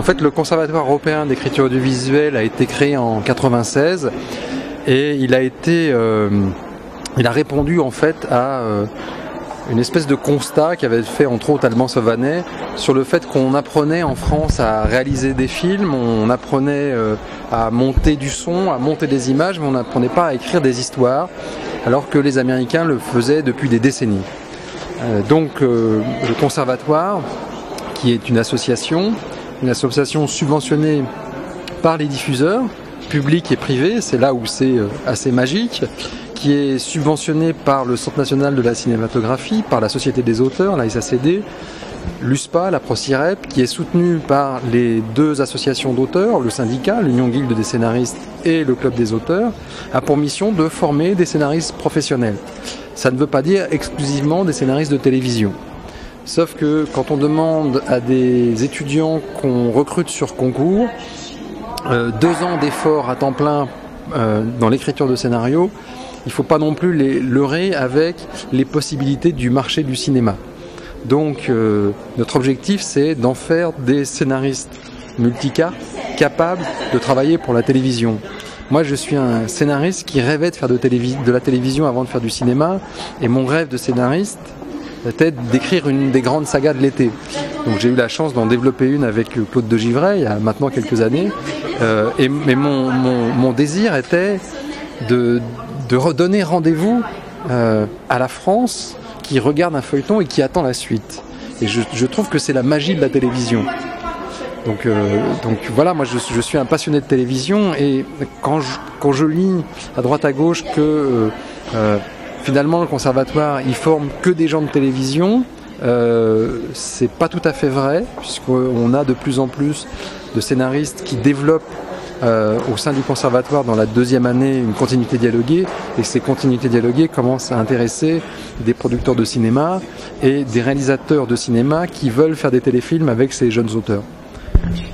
En fait, le Conservatoire européen d'écriture audiovisuelle a été créé en 96 et il a été, euh, il a répondu en fait à euh, une espèce de constat qu'avait fait entre autres Allemand Savanet sur le fait qu'on apprenait en France à réaliser des films, on apprenait euh, à monter du son, à monter des images, mais on n'apprenait pas à écrire des histoires, alors que les Américains le faisaient depuis des décennies. donc le conservatoire, qui est une association, une association subventionnée par les diffuseurs, publics et privés, c'est là où c'est euh, assez magique, qui est subventionnée par le Centre national de la cinématographie, par la Société des auteurs, la SACD, l'USPA, la ProCirep, qui est soutenue par les deux associations d'auteurs, le syndicat, l'Union Guilde des scénaristes et le Club des auteurs, a pour mission de former des scénaristes professionnels. Ça ne veut pas dire exclusivement des scénaristes de télévision. Sauf que quand on demande à des étudiants qu'on recrute sur concours, euh, deux ans d'efforts à temps plein euh, dans l'écriture de scénario, il ne faut pas non plus les leurrer avec les possibilités du marché du cinéma. Donc euh, notre objectif c'est d'en faire des scénaristes multicas capables de travailler pour la télévision. Moi je suis un scénariste qui rêvait de faire de la télévision avant de faire du cinéma et mon rêve de scénariste était d'écrire une des grandes sagas de l'été. Donc j'ai eu la chance d'en développer une avec Claude de Givray il y a maintenant quelques années. Euh, et, mais mon, désir était de, redonner rendez-vous euh, à la France qui regarde un feuilleton et qui attend la suite. Et je, trouve que c'est la magie de la télévision. Donc, euh, voilà, moi je, suis un passionné de télévision et quand je, quand lis à droite à gauche que euh, finalement le conservatoire il forme que des gens de télévision. Euh, c'est pas tout à fait vrai, puisqu'on a de plus en plus de scénaristes qui développent euh, au sein du conservatoire dans la deuxième année une continuité dialoguée et ces continuités dialoguées commencent à intéresser des producteurs de cinéma et des réalisateurs de cinéma qui veulent faire des téléfilms avec ces jeunes auteurs.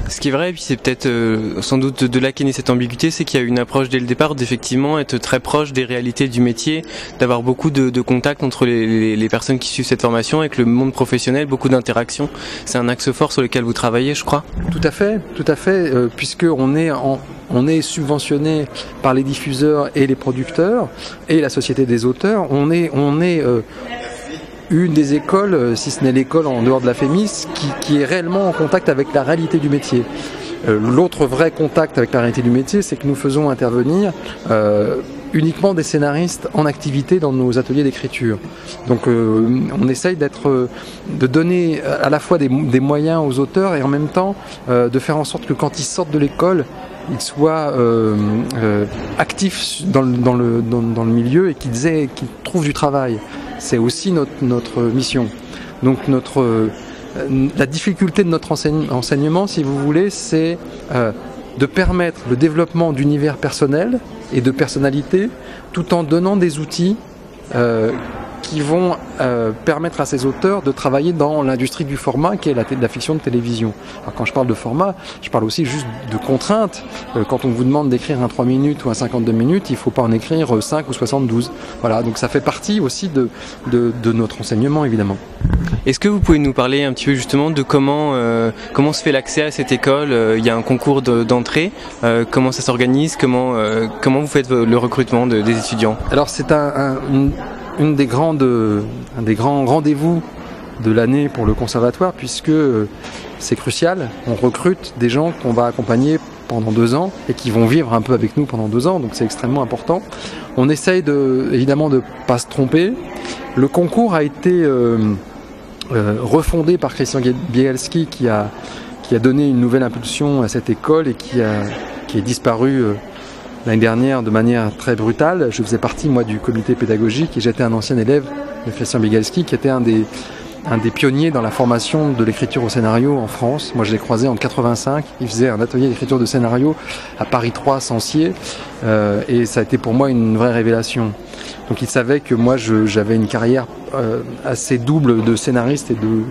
Ce qui est vrai, et puis c'est peut-être euh, sans doute de là qu'est née cette ambiguïté, c'est qu'il y a une approche dès le départ d'effectivement être très proche des réalités du métier, d'avoir beaucoup de, de contacts entre les, les, personnes qui suivent cette formation avec le monde professionnel, beaucoup d'interactions. C'est un axe fort sur lequel vous travaillez, je crois. Tout à fait, tout à fait, euh, puisque on est en, on est subventionné par les diffuseurs et les producteurs et la société des auteurs. On est, on est euh, une des écoles, euh, si ce n'est l'école en dehors de la FEMIS, qui, qui, est réellement en contact avec la réalité du métier. Euh, L'autre vrai contact avec la réalité du métier, c'est que nous faisons intervenir euh, uniquement des scénaristes en activité dans nos ateliers d'écriture. Donc euh, on essaye d'être, euh, de donner à la fois des, des, moyens aux auteurs et en même temps de faire en sorte que quand ils sortent de l'école, ils soient actifs dans le, dans, le, dans, le milieu et qu'ils qu'ils trouvent du travail. C'est aussi notre, mission. Donc notre, euh, la difficulté de notre enseignement, si vous voulez, c'est euh, de permettre le développement d'univers personnels et de personnalité tout en donnant des outils euh, qui vont euh, permettre à ces auteurs de travailler dans l'industrie du format qui est la, la, fiction de télévision. Alors quand je parle de format, je parle aussi juste de contraintes. Euh, quand on vous demande d'écrire un 3 minutes ou un 52 minutes, il ne faut pas en écrire 5 ou 72. Voilà, donc ça fait partie aussi de, de, de notre enseignement évidemment. Est-ce que vous pouvez nous parler un petit peu justement de comment, euh, comment se fait l'accès à cette école? Il y a un concours d'entrée, de, comment ça s'organise? Comment, comment vous faites le recrutement de, des étudiants? Alors c'est un, un, une une des grandes, un des grands rendez-vous de l'année pour le conservatoire puisque c'est crucial. On recrute des gens qu'on va accompagner pendant deux ans et qui vont vivre un peu avec nous pendant deux ans, donc c'est extrêmement important. On essaye de, évidemment de pas se tromper. Le concours a été euh, euh, refondé par Christian Bielski qui a, qui a donné une nouvelle impulsion à cette école et qui, a, qui est disparu. Euh, l'année dernière de manière très brutale. Je faisais partie, moi, du comité pédagogique et j'étais un ancien élève de Christian Bigalski qui était un des, un des pionniers dans la formation de l'écriture au scénario en France. Moi, je l'ai croisé en 85. Il faisait un atelier d'écriture de scénario à Paris 3, Sancier. Euh, et ça a été pour moi une vraie révélation. Donc, il savait que moi, j'avais une carrière euh, assez double de scénariste et de,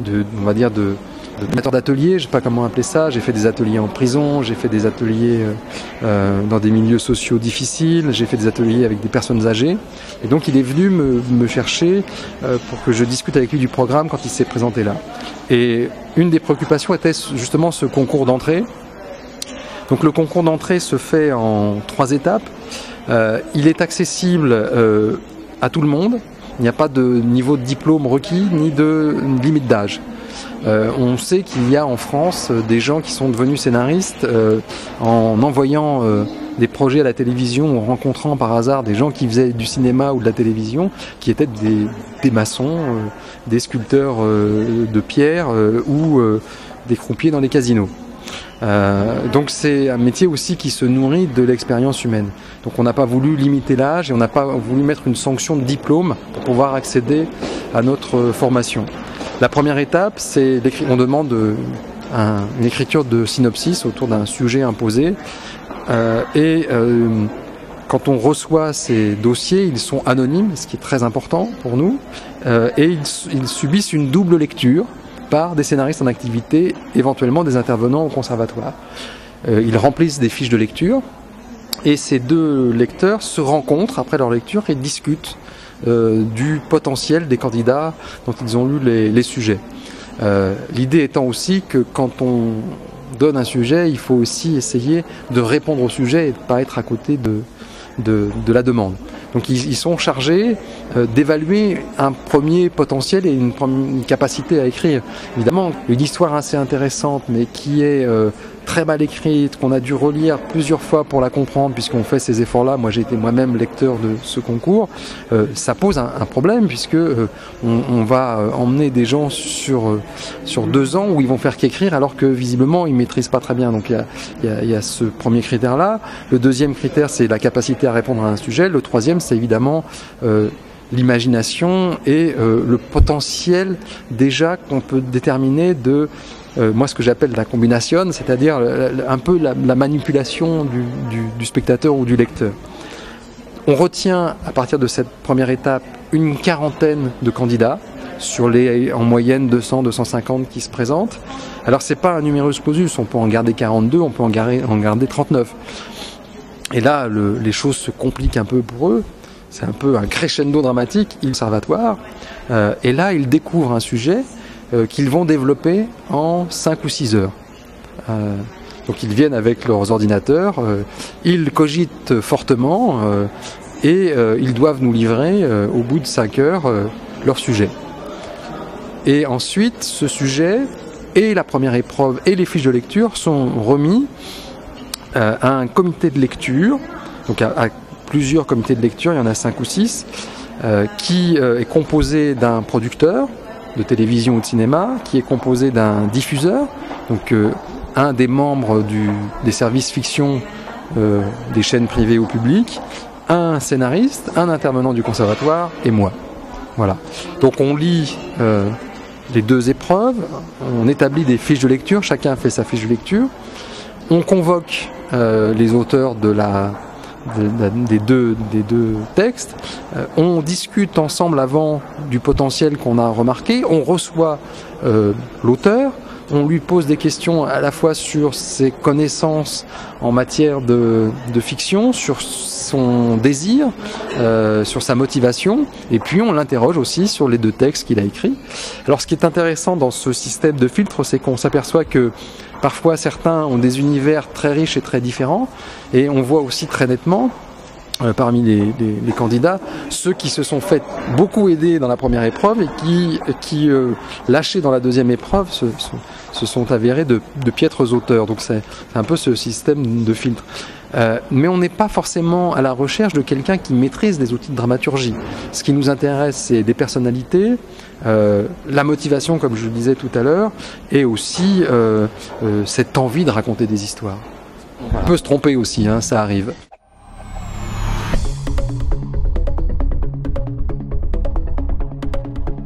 de on va dire, de, d'animateur d'atelier, je sais pas comment appeler ça. J'ai fait des ateliers en prison, j'ai fait des ateliers euh, euh, dans des milieux sociaux difficiles, j'ai fait des ateliers avec des personnes âgées. Et donc il est venu me, me chercher euh, pour que je discute avec lui du programme quand il s'est présenté là. Et une des préoccupations était justement ce concours d'entrée. Donc le concours d'entrée se fait en trois étapes. Euh, il est accessible euh, à tout le monde. Il n'y a pas de niveau de diplôme requis ni de limite d'âge. Euh, on sait qu'il y a en France euh, des gens qui sont devenus scénaristes euh, en envoyant des projets à la télévision en rencontrant par hasard des gens qui faisaient du cinéma ou de la télévision, qui étaient des, maçons, des sculpteurs de pierre ou des croupiers dans les casinos. Donc c'est un métier aussi qui se nourrit de l'expérience humaine. Donc on n'a pas voulu limiter l'âge et on n'a pas voulu mettre une sanction de diplôme pour pouvoir accéder à notre formation. La première étape, c'est on demande euh, un- une écriture de synopsis autour d'un sujet imposé. Euh, et euh, quand on reçoit ces dossiers, ils sont anonymes, ce qui est très important pour nous, euh, et ils, ils subissent une double lecture par des scénaristes en activité, éventuellement des intervenants au conservatoire. Euh, ils remplissent des fiches de lecture et ces deux lecteurs se rencontrent après leur lecture et discutent du potentiel des candidats dont ils ont lu les, sujets. Euh, L'idée étant aussi que quand on donne un sujet, il faut aussi essayer de répondre au sujet et de ne pas être à côté de, la demande. Donc ils, sont chargés euh, d'évaluer un premier potentiel et une, capacité à écrire. Évidemment, une histoire assez intéressante, mais qui est euh, très mal écrite, qu'on a dû relire plusieurs fois pour la comprendre, puisqu'on fait ces efforts-là. Moi, j'ai été moi-même lecteur de ce concours. Euh, ça pose un, un problème, puisque euh, on, on va euh, emmener des gens sur euh, sur deux ans où ils vont faire qu'écrire, alors que visiblement ils maîtrisent pas très bien. Donc il y y y a ce premier critère-là. Le deuxième critère, c'est la capacité à répondre à un sujet. Le troisième, c'est évidemment euh, l'imagination et euh, le potentiel déjà qu'on peut déterminer de euh, moi ce que j'appelle la combination, c'est-à-dire un peu la, la manipulation du, spectateur ou du lecteur. On retient à partir de cette première étape une quarantaine de candidats sur les en moyenne 200 250 qui se présentent. Alors c'est pas un numerus clausus, on peut en garder 42, on peut en garder, en garder 39. Et là, le, les choses se compliquent un peu pour eux. C'est un peu un crescendo dramatique, ils conservatoire. Euh, et là, ils découvrent un sujet euh, qu'ils vont développer en 5 ou 6 heures. Euh, donc ils viennent avec leurs ordinateurs, euh, ils cogitent fortement et ils doivent nous livrer au bout de 5 heures leur sujet. Et ensuite, ce sujet et la première épreuve et les fiches de lecture sont remis à un comité de lecture, donc à, à plusieurs comités de lecture, il y en a 5 ou 6, euh, qui est composé d'un producteur de télévision ou de cinéma, qui est composé d'un diffuseur, donc euh, un des membres des services fiction euh, des chaînes privées ou publiques, un scénariste, un intervenant du conservatoire et moi. Voilà. Donc on lit euh, les deux épreuves, on établit des fiches de lecture, chacun fait sa fiche de lecture, on convoque les auteurs de la, des, deux, des deux textes, euh, on discute ensemble avant du potentiel qu'on a remarqué, on reçoit euh, l'auteur, on lui pose des questions à la fois sur ses connaissances en matière de, de fiction, sur son désir, euh, sur sa motivation, et puis on l'interroge aussi sur les deux textes qu'il a écrits. Alors ce qui est intéressant dans ce système de filtre, c'est qu'on s'aperçoit que parfois certains ont des univers très riches et très différents, et on voit aussi très nettement euh, parmi les, les- les candidats, ceux qui se sont fait beaucoup aider dans la première épreuve et qui, qui euh, lâchés dans la deuxième épreuve, se, se, se sont avérés de, de piètres auteurs. Donc c'est un peu ce système de filtre. Euh, mais on n'est pas forcément à la recherche de quelqu'un qui maîtrise les outils de dramaturgie. Ce qui nous intéresse, c'est des personnalités, euh, la motivation, comme je le disais tout à l'heure, et aussi euh, euh, cette envie de raconter des histoires. On peut se tromper aussi, hein, ça arrive.